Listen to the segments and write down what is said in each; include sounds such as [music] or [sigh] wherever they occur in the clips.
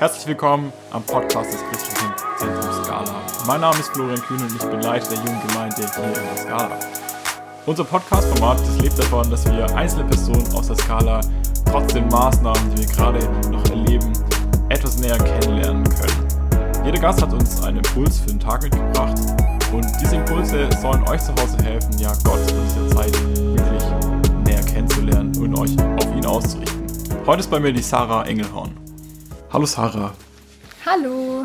Herzlich willkommen am Podcast des Christlichen Zentrums Skala. Mein Name ist Florian Kühn und ich bin Leiter der jungen Gemeinde hier in der Skala. Unser Podcast-Format lebt davon, dass wir einzelne Personen aus der Skala trotz den Maßnahmen, die wir gerade noch erleben, etwas näher kennenlernen können. Jeder Gast hat uns einen Impuls für den Tag mitgebracht und diese Impulse sollen euch zu Hause helfen, ja Gott in dieser Zeit wirklich näher kennenzulernen und euch auf ihn auszurichten. Heute ist bei mir die Sarah Engelhorn. Hallo Sarah. Hallo.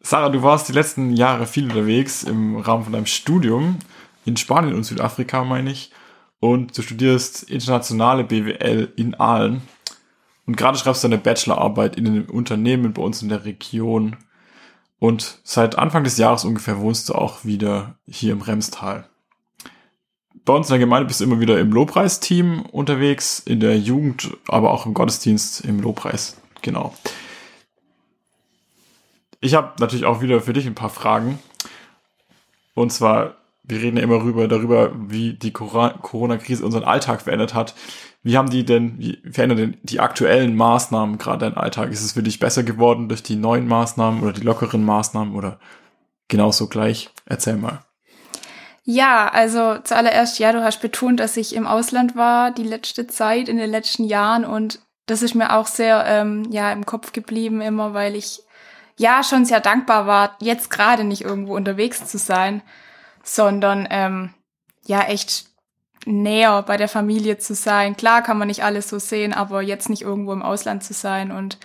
Sarah, du warst die letzten Jahre viel unterwegs im Rahmen von deinem Studium in Spanien und Südafrika, meine ich. Und du studierst internationale BWL in Aalen. Und gerade schreibst du eine Bachelorarbeit in einem Unternehmen bei uns in der Region. Und seit Anfang des Jahres ungefähr wohnst du auch wieder hier im Remstal. Bei uns in der Gemeinde bist du immer wieder im Lobpreisteam unterwegs, in der Jugend, aber auch im Gottesdienst im Lobpreis. Genau. Ich habe natürlich auch wieder für dich ein paar Fragen. Und zwar, wir reden ja immer rüber, darüber, wie die Corona-Krise unseren Alltag verändert hat. Wie haben die denn, wie verändern denn die aktuellen Maßnahmen gerade deinen Alltag? Ist es für dich besser geworden durch die neuen Maßnahmen oder die lockeren Maßnahmen oder genauso gleich? Erzähl mal. Ja, also zuallererst, ja, du hast betont, dass ich im Ausland war die letzte Zeit, in den letzten Jahren und das ist mir auch sehr ähm, ja im Kopf geblieben immer, weil ich ja schon sehr dankbar war, jetzt gerade nicht irgendwo unterwegs zu sein, sondern ähm, ja echt näher bei der Familie zu sein. Klar kann man nicht alles so sehen, aber jetzt nicht irgendwo im Ausland zu sein und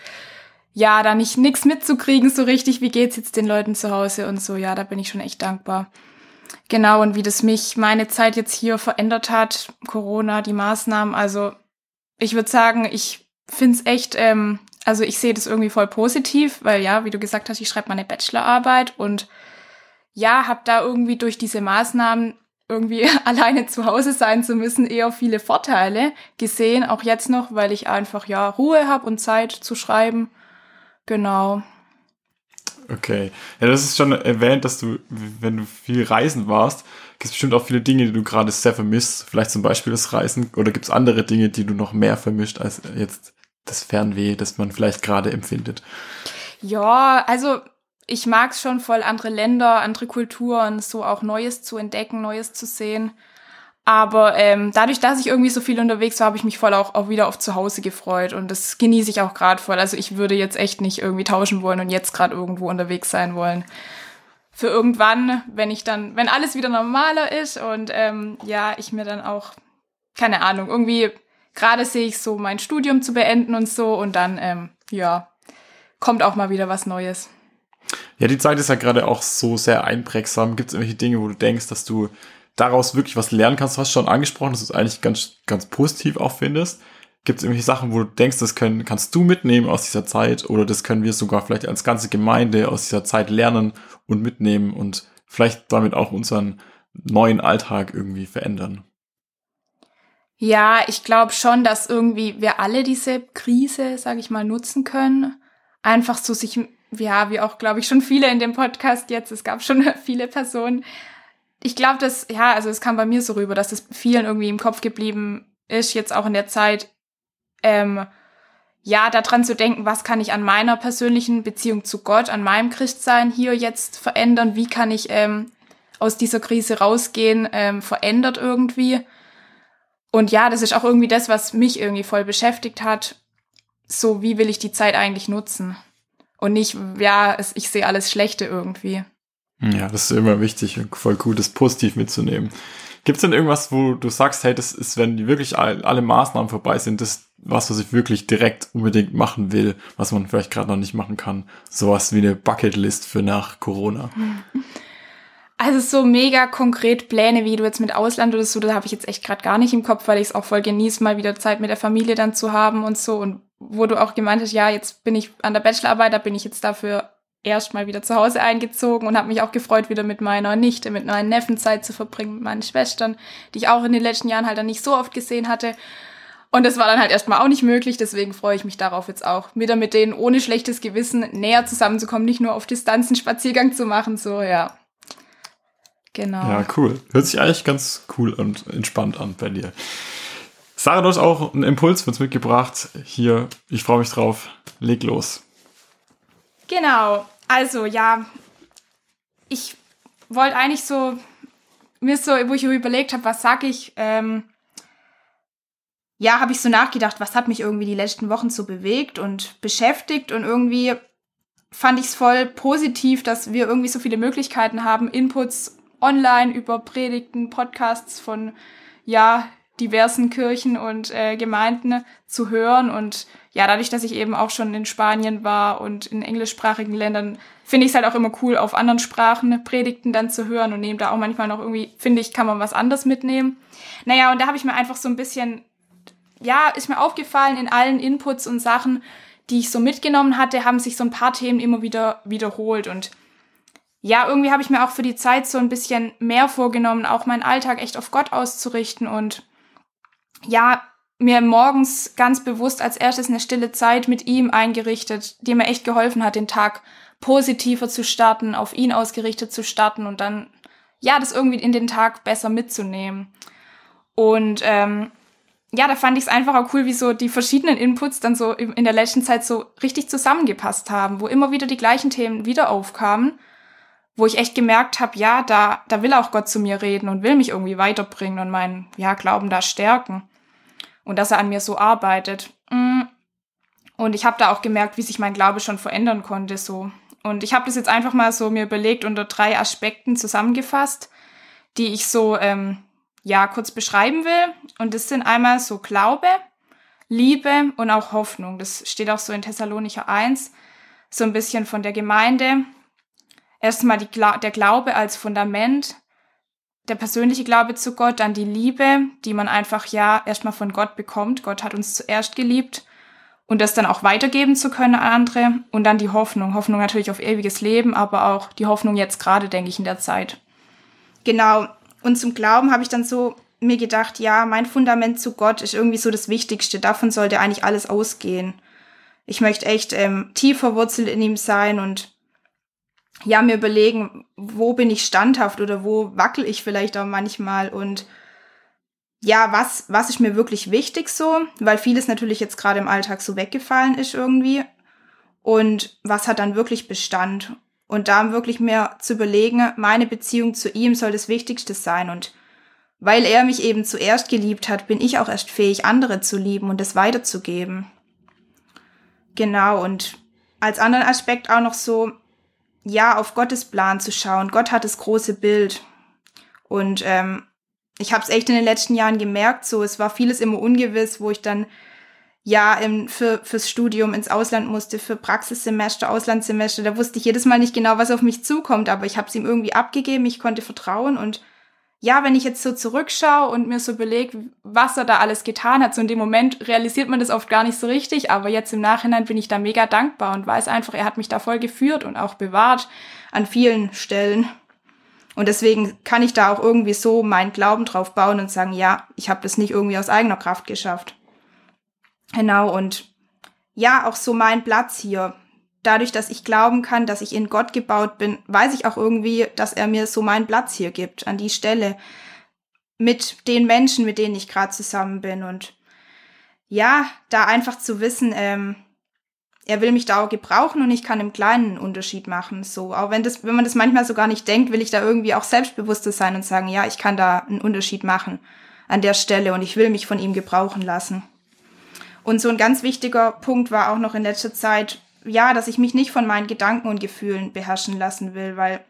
ja, da nicht nix mitzukriegen so richtig, wie geht's jetzt den Leuten zu Hause und so, ja, da bin ich schon echt dankbar. Genau, und wie das mich meine Zeit jetzt hier verändert hat, Corona, die Maßnahmen, also ich würde sagen, ich find's echt ähm, also ich sehe das irgendwie voll positiv, weil ja, wie du gesagt hast, ich schreibe meine Bachelorarbeit und ja, habe da irgendwie durch diese Maßnahmen irgendwie [laughs] alleine zu Hause sein zu müssen, eher viele Vorteile gesehen, auch jetzt noch, weil ich einfach ja Ruhe habe und Zeit zu schreiben. Genau. Okay. Ja, das ist schon erwähnt, dass du, wenn du viel reisen warst, gibt es bestimmt auch viele Dinge, die du gerade sehr vermisst. Vielleicht zum Beispiel das Reisen oder gibt es andere Dinge, die du noch mehr vermischt als jetzt das Fernweh, das man vielleicht gerade empfindet? Ja, also ich mag es schon voll, andere Länder, andere Kulturen, so auch Neues zu entdecken, Neues zu sehen. Aber ähm, dadurch, dass ich irgendwie so viel unterwegs war, habe ich mich voll auch, auch wieder auf zu Hause gefreut. Und das genieße ich auch gerade voll. Also ich würde jetzt echt nicht irgendwie tauschen wollen und jetzt gerade irgendwo unterwegs sein wollen. Für irgendwann, wenn ich dann, wenn alles wieder normaler ist und ähm, ja, ich mir dann auch, keine Ahnung, irgendwie gerade sehe ich so mein Studium zu beenden und so und dann, ähm, ja, kommt auch mal wieder was Neues. Ja, die Zeit ist ja gerade auch so sehr einprägsam. Gibt es irgendwelche Dinge, wo du denkst, dass du daraus wirklich was lernen kannst? Du hast schon angesprochen, dass du es eigentlich ganz, ganz positiv auch findest. Gibt es irgendwelche Sachen, wo du denkst, das können, kannst du mitnehmen aus dieser Zeit oder das können wir sogar vielleicht als ganze Gemeinde aus dieser Zeit lernen und mitnehmen und vielleicht damit auch unseren neuen Alltag irgendwie verändern? Ja, ich glaube schon, dass irgendwie wir alle diese Krise, sage ich mal, nutzen können. Einfach so sich, ja, wie auch, glaube ich, schon viele in dem Podcast jetzt, es gab schon [laughs] viele Personen. Ich glaube, dass, ja, also es kam bei mir so rüber, dass es vielen irgendwie im Kopf geblieben ist, jetzt auch in der Zeit, ähm, ja, daran zu denken, was kann ich an meiner persönlichen Beziehung zu Gott, an meinem Christsein hier jetzt verändern, wie kann ich ähm, aus dieser Krise rausgehen, ähm, verändert irgendwie. Und ja, das ist auch irgendwie das, was mich irgendwie voll beschäftigt hat. So, wie will ich die Zeit eigentlich nutzen? Und nicht, ja, es, ich sehe alles Schlechte irgendwie. Ja, das ist immer wichtig und voll gut, das positiv mitzunehmen. Gibt es denn irgendwas, wo du sagst, hey, das ist, wenn wirklich alle, alle Maßnahmen vorbei sind, das was, was ich wirklich direkt unbedingt machen will, was man vielleicht gerade noch nicht machen kann? Sowas wie eine Bucketlist für nach Corona. [laughs] Also so mega konkret Pläne, wie du jetzt mit Ausland oder so, da habe ich jetzt echt gerade gar nicht im Kopf, weil ich es auch voll genieße, mal wieder Zeit mit der Familie dann zu haben und so. Und wo du auch gemeint hast, ja, jetzt bin ich an der Bachelorarbeit, da bin ich jetzt dafür erst mal wieder zu Hause eingezogen und habe mich auch gefreut, wieder mit meiner Nichte, mit meinen Neffen Zeit zu verbringen, mit meinen Schwestern, die ich auch in den letzten Jahren halt dann nicht so oft gesehen hatte. Und das war dann halt erstmal auch nicht möglich, deswegen freue ich mich darauf jetzt auch, wieder mit denen ohne schlechtes Gewissen näher zusammenzukommen, nicht nur auf Distanzen Spaziergang zu machen, so, ja. Genau. Ja, cool. Hört sich eigentlich ganz cool und entspannt an bei dir. Sarah, du hast auch einen Impuls für uns mitgebracht. Hier, ich freue mich drauf. Leg los. Genau. Also ja, ich wollte eigentlich so mir so, wo ich überlegt habe, was sag ich, ähm, ja, habe ich so nachgedacht, was hat mich irgendwie die letzten Wochen so bewegt und beschäftigt und irgendwie fand ich es voll positiv, dass wir irgendwie so viele Möglichkeiten haben, Inputs online über Predigten, Podcasts von ja diversen Kirchen und äh, Gemeinden zu hören und ja, dadurch, dass ich eben auch schon in Spanien war und in englischsprachigen Ländern, finde ich es halt auch immer cool, auf anderen Sprachen Predigten dann zu hören und nehme da auch manchmal noch irgendwie, finde ich, kann man was anderes mitnehmen. Naja, und da habe ich mir einfach so ein bisschen, ja, ist mir aufgefallen, in allen Inputs und Sachen, die ich so mitgenommen hatte, haben sich so ein paar Themen immer wieder wiederholt und ja, irgendwie habe ich mir auch für die Zeit so ein bisschen mehr vorgenommen, auch meinen Alltag echt auf Gott auszurichten und ja, mir morgens ganz bewusst als erstes eine stille Zeit mit ihm eingerichtet, die mir echt geholfen hat, den Tag positiver zu starten, auf ihn ausgerichtet zu starten und dann, ja, das irgendwie in den Tag besser mitzunehmen. Und ähm, ja, da fand ich es einfach auch cool, wie so die verschiedenen Inputs dann so in der letzten Zeit so richtig zusammengepasst haben, wo immer wieder die gleichen Themen wieder aufkamen, wo ich echt gemerkt habe, ja, da, da will auch Gott zu mir reden und will mich irgendwie weiterbringen und meinen ja, Glauben da stärken und dass er an mir so arbeitet. Mm. Und ich habe da auch gemerkt, wie sich mein Glaube schon verändern konnte so. Und ich habe das jetzt einfach mal so mir überlegt unter drei Aspekten zusammengefasst, die ich so ähm, ja kurz beschreiben will. Und das sind einmal so Glaube, Liebe und auch Hoffnung. Das steht auch so in Thessalonicher 1, so ein bisschen von der Gemeinde. Erstmal die, der Glaube als Fundament, der persönliche Glaube zu Gott, dann die Liebe, die man einfach ja erstmal von Gott bekommt. Gott hat uns zuerst geliebt und das dann auch weitergeben zu können an andere und dann die Hoffnung. Hoffnung natürlich auf ewiges Leben, aber auch die Hoffnung jetzt gerade, denke ich, in der Zeit. Genau. Und zum Glauben habe ich dann so mir gedacht, ja, mein Fundament zu Gott ist irgendwie so das Wichtigste. Davon sollte eigentlich alles ausgehen. Ich möchte echt ähm, tief verwurzelt in ihm sein und ja, mir überlegen, wo bin ich standhaft oder wo wackel ich vielleicht auch manchmal und ja, was, was ist mir wirklich wichtig so, weil vieles natürlich jetzt gerade im Alltag so weggefallen ist irgendwie. Und was hat dann wirklich Bestand? Und da wirklich mir zu überlegen, meine Beziehung zu ihm soll das Wichtigste sein. Und weil er mich eben zuerst geliebt hat, bin ich auch erst fähig, andere zu lieben und es weiterzugeben. Genau, und als anderen Aspekt auch noch so, ja, auf Gottes Plan zu schauen. Gott hat das große Bild. Und ähm, ich habe es echt in den letzten Jahren gemerkt, so es war vieles immer ungewiss, wo ich dann ja im, für, fürs Studium ins Ausland musste, für Praxissemester, Auslandssemester. Da wusste ich jedes Mal nicht genau, was auf mich zukommt, aber ich habe es ihm irgendwie abgegeben, ich konnte vertrauen und ja, wenn ich jetzt so zurückschaue und mir so überlege, was er da alles getan hat, so in dem Moment realisiert man das oft gar nicht so richtig, aber jetzt im Nachhinein bin ich da mega dankbar und weiß einfach, er hat mich da voll geführt und auch bewahrt an vielen Stellen. Und deswegen kann ich da auch irgendwie so meinen Glauben drauf bauen und sagen, ja, ich habe das nicht irgendwie aus eigener Kraft geschafft. Genau, und ja, auch so mein Platz hier dadurch, dass ich glauben kann, dass ich in Gott gebaut bin, weiß ich auch irgendwie, dass er mir so meinen Platz hier gibt, an die Stelle, mit den Menschen, mit denen ich gerade zusammen bin. Und ja, da einfach zu wissen, ähm, er will mich da auch gebrauchen und ich kann im Kleinen einen Unterschied machen. So, auch wenn das, wenn man das manchmal so gar nicht denkt, will ich da irgendwie auch selbstbewusster sein und sagen, ja, ich kann da einen Unterschied machen an der Stelle und ich will mich von ihm gebrauchen lassen. Und so ein ganz wichtiger Punkt war auch noch in letzter Zeit, ja, dass ich mich nicht von meinen Gedanken und Gefühlen beherrschen lassen will, weil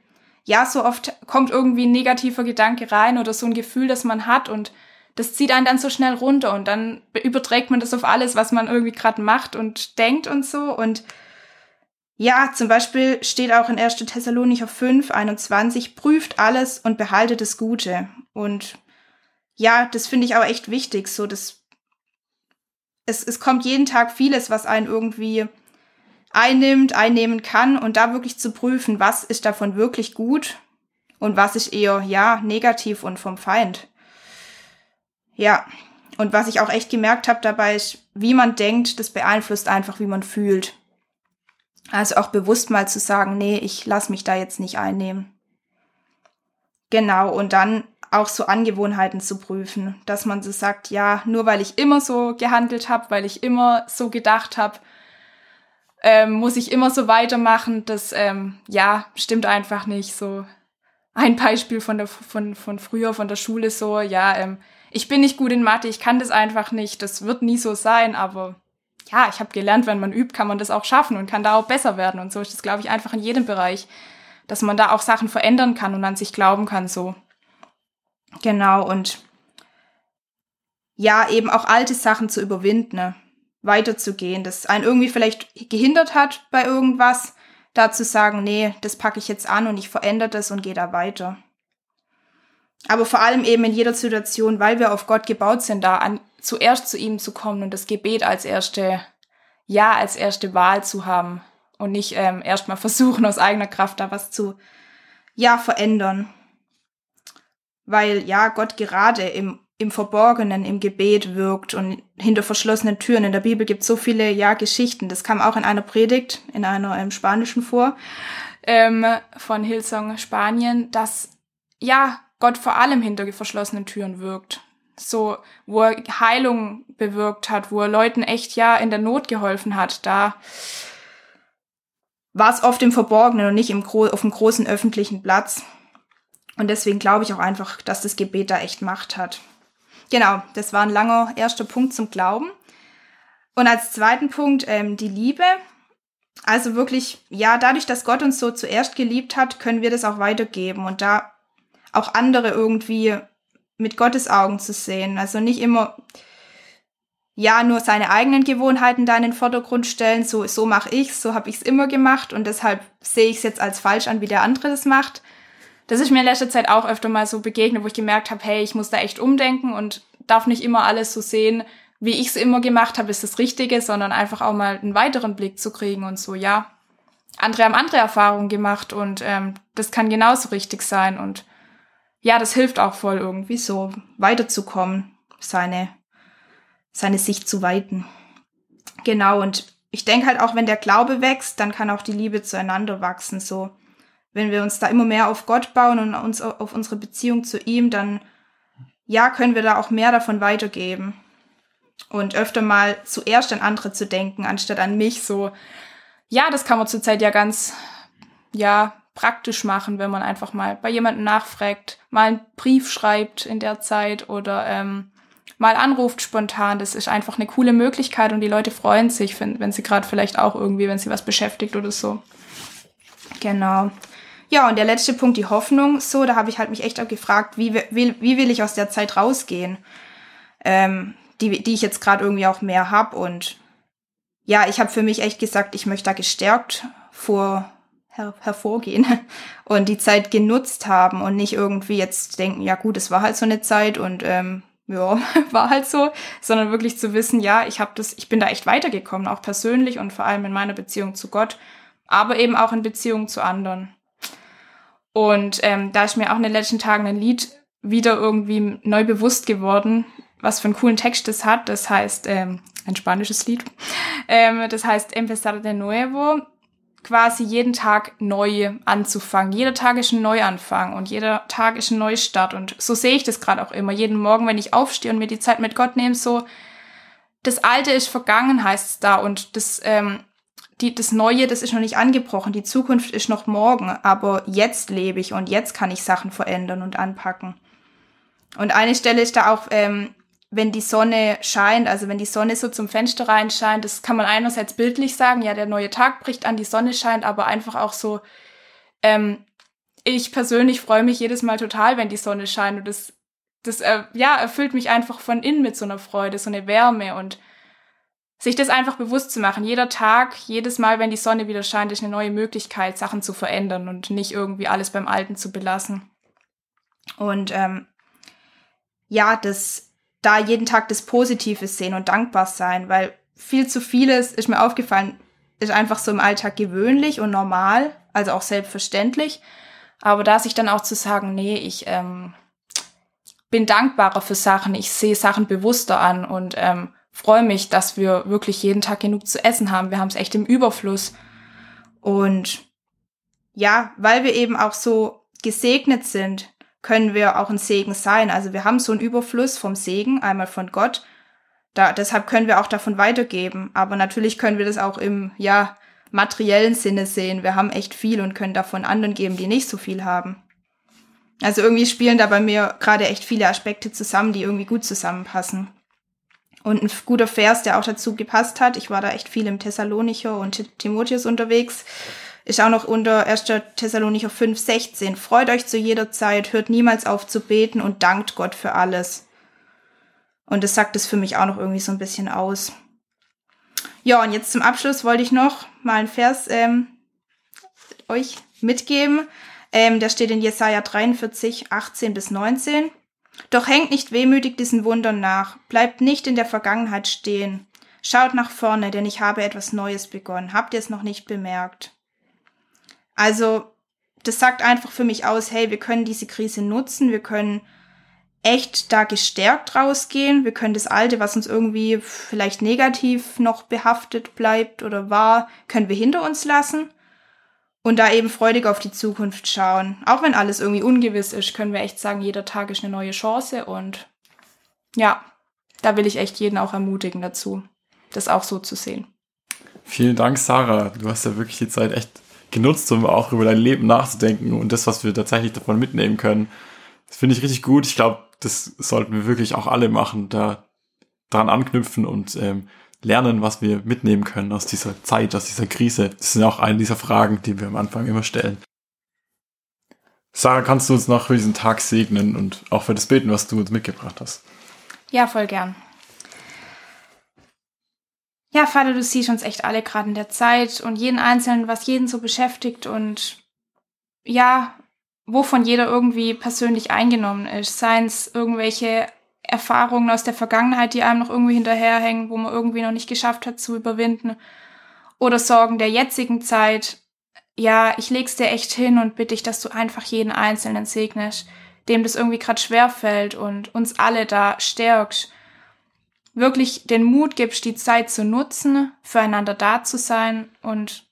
ja, so oft kommt irgendwie ein negativer Gedanke rein oder so ein Gefühl, das man hat und das zieht einen dann so schnell runter und dann überträgt man das auf alles, was man irgendwie gerade macht und denkt und so und ja, zum Beispiel steht auch in 1. Thessalonicher 5, 21, prüft alles und behaltet das Gute. Und ja, das finde ich auch echt wichtig, so dass es, es kommt jeden Tag vieles, was einen irgendwie einnimmt, einnehmen kann und da wirklich zu prüfen, was ist davon wirklich gut und was ist eher, ja, negativ und vom Feind. Ja, und was ich auch echt gemerkt habe dabei ist, wie man denkt, das beeinflusst einfach, wie man fühlt. Also auch bewusst mal zu sagen, nee, ich lass mich da jetzt nicht einnehmen. Genau, und dann auch so Angewohnheiten zu prüfen, dass man so sagt, ja, nur weil ich immer so gehandelt habe, weil ich immer so gedacht habe, ähm, muss ich immer so weitermachen. Das, ähm, ja, stimmt einfach nicht. So ein Beispiel von der, von, von früher, von der Schule so, ja, ähm, ich bin nicht gut in Mathe, ich kann das einfach nicht, das wird nie so sein, aber ja, ich habe gelernt, wenn man übt, kann man das auch schaffen und kann da auch besser werden. Und so ist das, glaube ich, einfach in jedem Bereich, dass man da auch Sachen verändern kann und an sich glauben kann, so. Genau, und ja, eben auch alte Sachen zu überwinden, ne? Weiterzugehen, das einen irgendwie vielleicht gehindert hat bei irgendwas, da zu sagen, nee, das packe ich jetzt an und ich verändere das und gehe da weiter. Aber vor allem eben in jeder Situation, weil wir auf Gott gebaut sind, da an, zuerst zu ihm zu kommen und das Gebet als erste, ja, als erste Wahl zu haben und nicht ähm, erstmal [laughs] versuchen, aus eigener Kraft da was zu, ja, verändern. Weil ja, Gott gerade im im Verborgenen, im Gebet wirkt und hinter verschlossenen Türen. In der Bibel gibt es so viele, ja, Geschichten. Das kam auch in einer Predigt, in einer ähm, spanischen vor, ähm, von Hillsong Spanien, dass, ja, Gott vor allem hinter verschlossenen Türen wirkt. So, wo er Heilung bewirkt hat, wo er Leuten echt, ja, in der Not geholfen hat, da war es oft im Verborgenen und nicht im auf dem großen öffentlichen Platz. Und deswegen glaube ich auch einfach, dass das Gebet da echt Macht hat. Genau, das war ein langer erster Punkt zum Glauben. Und als zweiten Punkt ähm, die Liebe. Also wirklich, ja, dadurch, dass Gott uns so zuerst geliebt hat, können wir das auch weitergeben und da auch andere irgendwie mit Gottes Augen zu sehen. Also nicht immer, ja, nur seine eigenen Gewohnheiten da in den Vordergrund stellen, so, so mache ich's, so habe ich's immer gemacht und deshalb sehe ich es jetzt als falsch an, wie der andere das macht, das ist mir in letzter Zeit auch öfter mal so begegnet, wo ich gemerkt habe, hey, ich muss da echt umdenken und darf nicht immer alles so sehen, wie ich es immer gemacht habe, ist das Richtige, sondern einfach auch mal einen weiteren Blick zu kriegen und so, ja, andere haben andere Erfahrungen gemacht und ähm, das kann genauso richtig sein und ja, das hilft auch voll irgendwie so weiterzukommen, seine, seine Sicht zu weiten. Genau, und ich denke halt auch, wenn der Glaube wächst, dann kann auch die Liebe zueinander wachsen, so wenn wir uns da immer mehr auf Gott bauen und uns auf unsere Beziehung zu ihm, dann ja, können wir da auch mehr davon weitergeben. Und öfter mal zuerst an andere zu denken, anstatt an mich, so, ja, das kann man zurzeit ja ganz, ja, praktisch machen, wenn man einfach mal bei jemandem nachfragt, mal einen Brief schreibt in der Zeit oder ähm, mal anruft spontan. Das ist einfach eine coole Möglichkeit und die Leute freuen sich, wenn, wenn sie gerade vielleicht auch irgendwie, wenn sie was beschäftigt oder so. Genau. Ja, und der letzte Punkt, die Hoffnung. So, da habe ich halt mich echt auch gefragt, wie, wie, wie will ich aus der Zeit rausgehen, ähm, die, die ich jetzt gerade irgendwie auch mehr hab. Und ja, ich habe für mich echt gesagt, ich möchte da gestärkt vor her hervorgehen [laughs] und die Zeit genutzt haben und nicht irgendwie jetzt denken, ja gut, es war halt so eine Zeit und ähm, ja, [laughs] war halt so, sondern wirklich zu wissen, ja, ich habe das, ich bin da echt weitergekommen, auch persönlich und vor allem in meiner Beziehung zu Gott, aber eben auch in Beziehung zu anderen. Und ähm, da ist mir auch in den letzten Tagen ein Lied wieder irgendwie neu bewusst geworden, was für einen coolen Text das hat. Das heißt, ähm, ein spanisches Lied. [laughs] Ähm, das heißt Empezar de nuevo, quasi jeden Tag neu anzufangen. Jeder Tag ist ein Neuanfang und jeder Tag ist ein Neustart. Und so sehe ich das gerade auch immer. Jeden Morgen, wenn ich aufstehe und mir die Zeit mit Gott nehme, so, das Alte ist vergangen, heißt es da. Und das ähm, die, das Neue, das ist noch nicht angebrochen, die Zukunft ist noch morgen, aber jetzt lebe ich und jetzt kann ich Sachen verändern und anpacken. Und eine Stelle ist da auch, ähm, wenn die Sonne scheint, also wenn die Sonne so zum Fenster reinscheint, das kann man einerseits bildlich sagen, ja, der neue Tag bricht an, die Sonne scheint, aber einfach auch so, ähm, ich persönlich freue mich jedes Mal total, wenn die Sonne scheint und das, das äh, ja, erfüllt mich einfach von innen mit so einer Freude, so eine Wärme und sich das einfach bewusst zu machen. Jeder Tag, jedes Mal, wenn die Sonne wieder scheint, ist eine neue Möglichkeit, Sachen zu verändern und nicht irgendwie alles beim Alten zu belassen. Und ähm, ja, das da jeden Tag das Positive sehen und dankbar sein, weil viel zu vieles ist mir aufgefallen, ist einfach so im Alltag gewöhnlich und normal, also auch selbstverständlich. Aber da sich dann auch zu sagen, nee, ich ähm, bin dankbarer für Sachen, ich sehe Sachen bewusster an und ähm, freue mich, dass wir wirklich jeden Tag genug zu essen haben. Wir haben es echt im Überfluss. Und ja, weil wir eben auch so gesegnet sind, können wir auch ein Segen sein. Also wir haben so einen Überfluss vom Segen, einmal von Gott. Da, deshalb können wir auch davon weitergeben. Aber natürlich können wir das auch im, ja, materiellen Sinne sehen. Wir haben echt viel und können davon anderen geben, die nicht so viel haben. Also irgendwie spielen da bei mir gerade echt viele Aspekte zusammen, die irgendwie gut zusammenpassen. Und ein guter Vers, der auch dazu gepasst hat, ich war da echt viel im Thessalonicher und Timotheus unterwegs, ist auch noch unter 1. Thessalonicher 5, 16. Freut euch zu jeder Zeit, hört niemals auf zu beten und dankt Gott für alles. Und das sagt es für mich auch noch irgendwie so ein bisschen aus. Ja, und jetzt zum Abschluss wollte ich noch mal einen Vers ähm, euch mitgeben. Ähm, der steht in Jesaja 43, 18 bis 19. Doch hängt nicht wehmütig diesen Wundern nach, bleibt nicht in der Vergangenheit stehen. Schaut nach vorne, denn ich habe etwas Neues begonnen. Habt ihr es noch nicht bemerkt? Also, das sagt einfach für mich aus, hey, wir können diese Krise nutzen, wir können echt da gestärkt rausgehen, wir können das Alte, was uns irgendwie vielleicht negativ noch behaftet bleibt oder war, können wir hinter uns lassen und da eben freudig auf die Zukunft schauen. Auch wenn alles irgendwie ungewiss ist, können wir echt sagen, jeder Tag ist eine neue Chance und ja, da will ich echt jeden auch ermutigen dazu, das auch so zu sehen. Vielen Dank, Sarah. Du hast ja wirklich die Zeit echt genutzt, um auch über dein Leben nachzudenken und das, was wir tatsächlich davon mitnehmen können. Das finde ich richtig gut. Ich glaube, das sollten wir wirklich auch alle machen, da daran anknüpfen und ähm, lernen, was wir mitnehmen können aus dieser Zeit, aus dieser Krise. Das sind auch eine dieser Fragen, die wir am Anfang immer stellen. Sarah, kannst du uns noch für diesen Tag segnen und auch für das Beten, was du uns mitgebracht hast? Ja, voll gern. Ja, Vater, du siehst uns echt alle gerade in der Zeit und jeden Einzelnen, was jeden so beschäftigt und ja, wovon jeder irgendwie persönlich eingenommen ist. Seien es irgendwelche Erfahrungen aus der Vergangenheit, die einem noch irgendwie hinterherhängen, wo man irgendwie noch nicht geschafft hat zu überwinden. Oder Sorgen der jetzigen Zeit. Ja, ich leg's dir echt hin und bitte dich, dass du einfach jeden Einzelnen segnest, dem das irgendwie gerade schwer fällt und uns alle da stärkst wirklich den Mut gibst, die Zeit zu nutzen, füreinander da zu sein und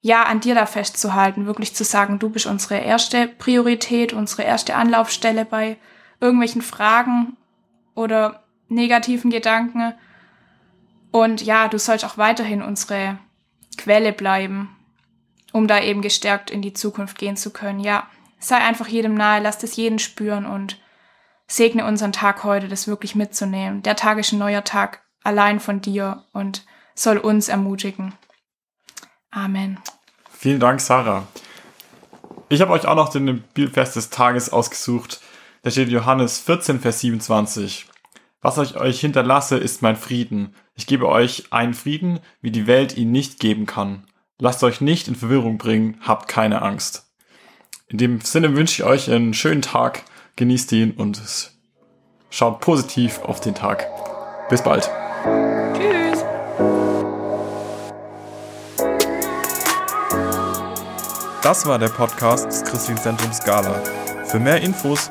ja, an dir da festzuhalten, wirklich zu sagen, du bist unsere erste Priorität, unsere erste Anlaufstelle bei irgendwelchen Fragen oder negativen Gedanken. Und ja, du sollst auch weiterhin unsere Quelle bleiben, um da eben gestärkt in die Zukunft gehen zu können. Ja, sei einfach jedem nahe, lass es jeden spüren und segne unseren Tag heute, das wirklich mitzunehmen. Der Tag ist ein neuer Tag allein von dir und soll uns ermutigen. Amen. Vielen Dank, Sarah. Ich habe euch auch noch den Bibelvers des Tages ausgesucht. Da steht Johannes 14, Vers 27. Was ich euch hinterlasse, ist mein Frieden. Ich gebe euch einen Frieden, wie die Welt ihn nicht geben kann. Lasst euch nicht in Verwirrung bringen, habt keine Angst. In dem Sinne wünsche ich euch einen schönen Tag genießt ihn und schaut positiv auf den Tag. Bis bald. Tschüss. Das war der Podcast des Christlichen Zentrums Scala. Für mehr Infos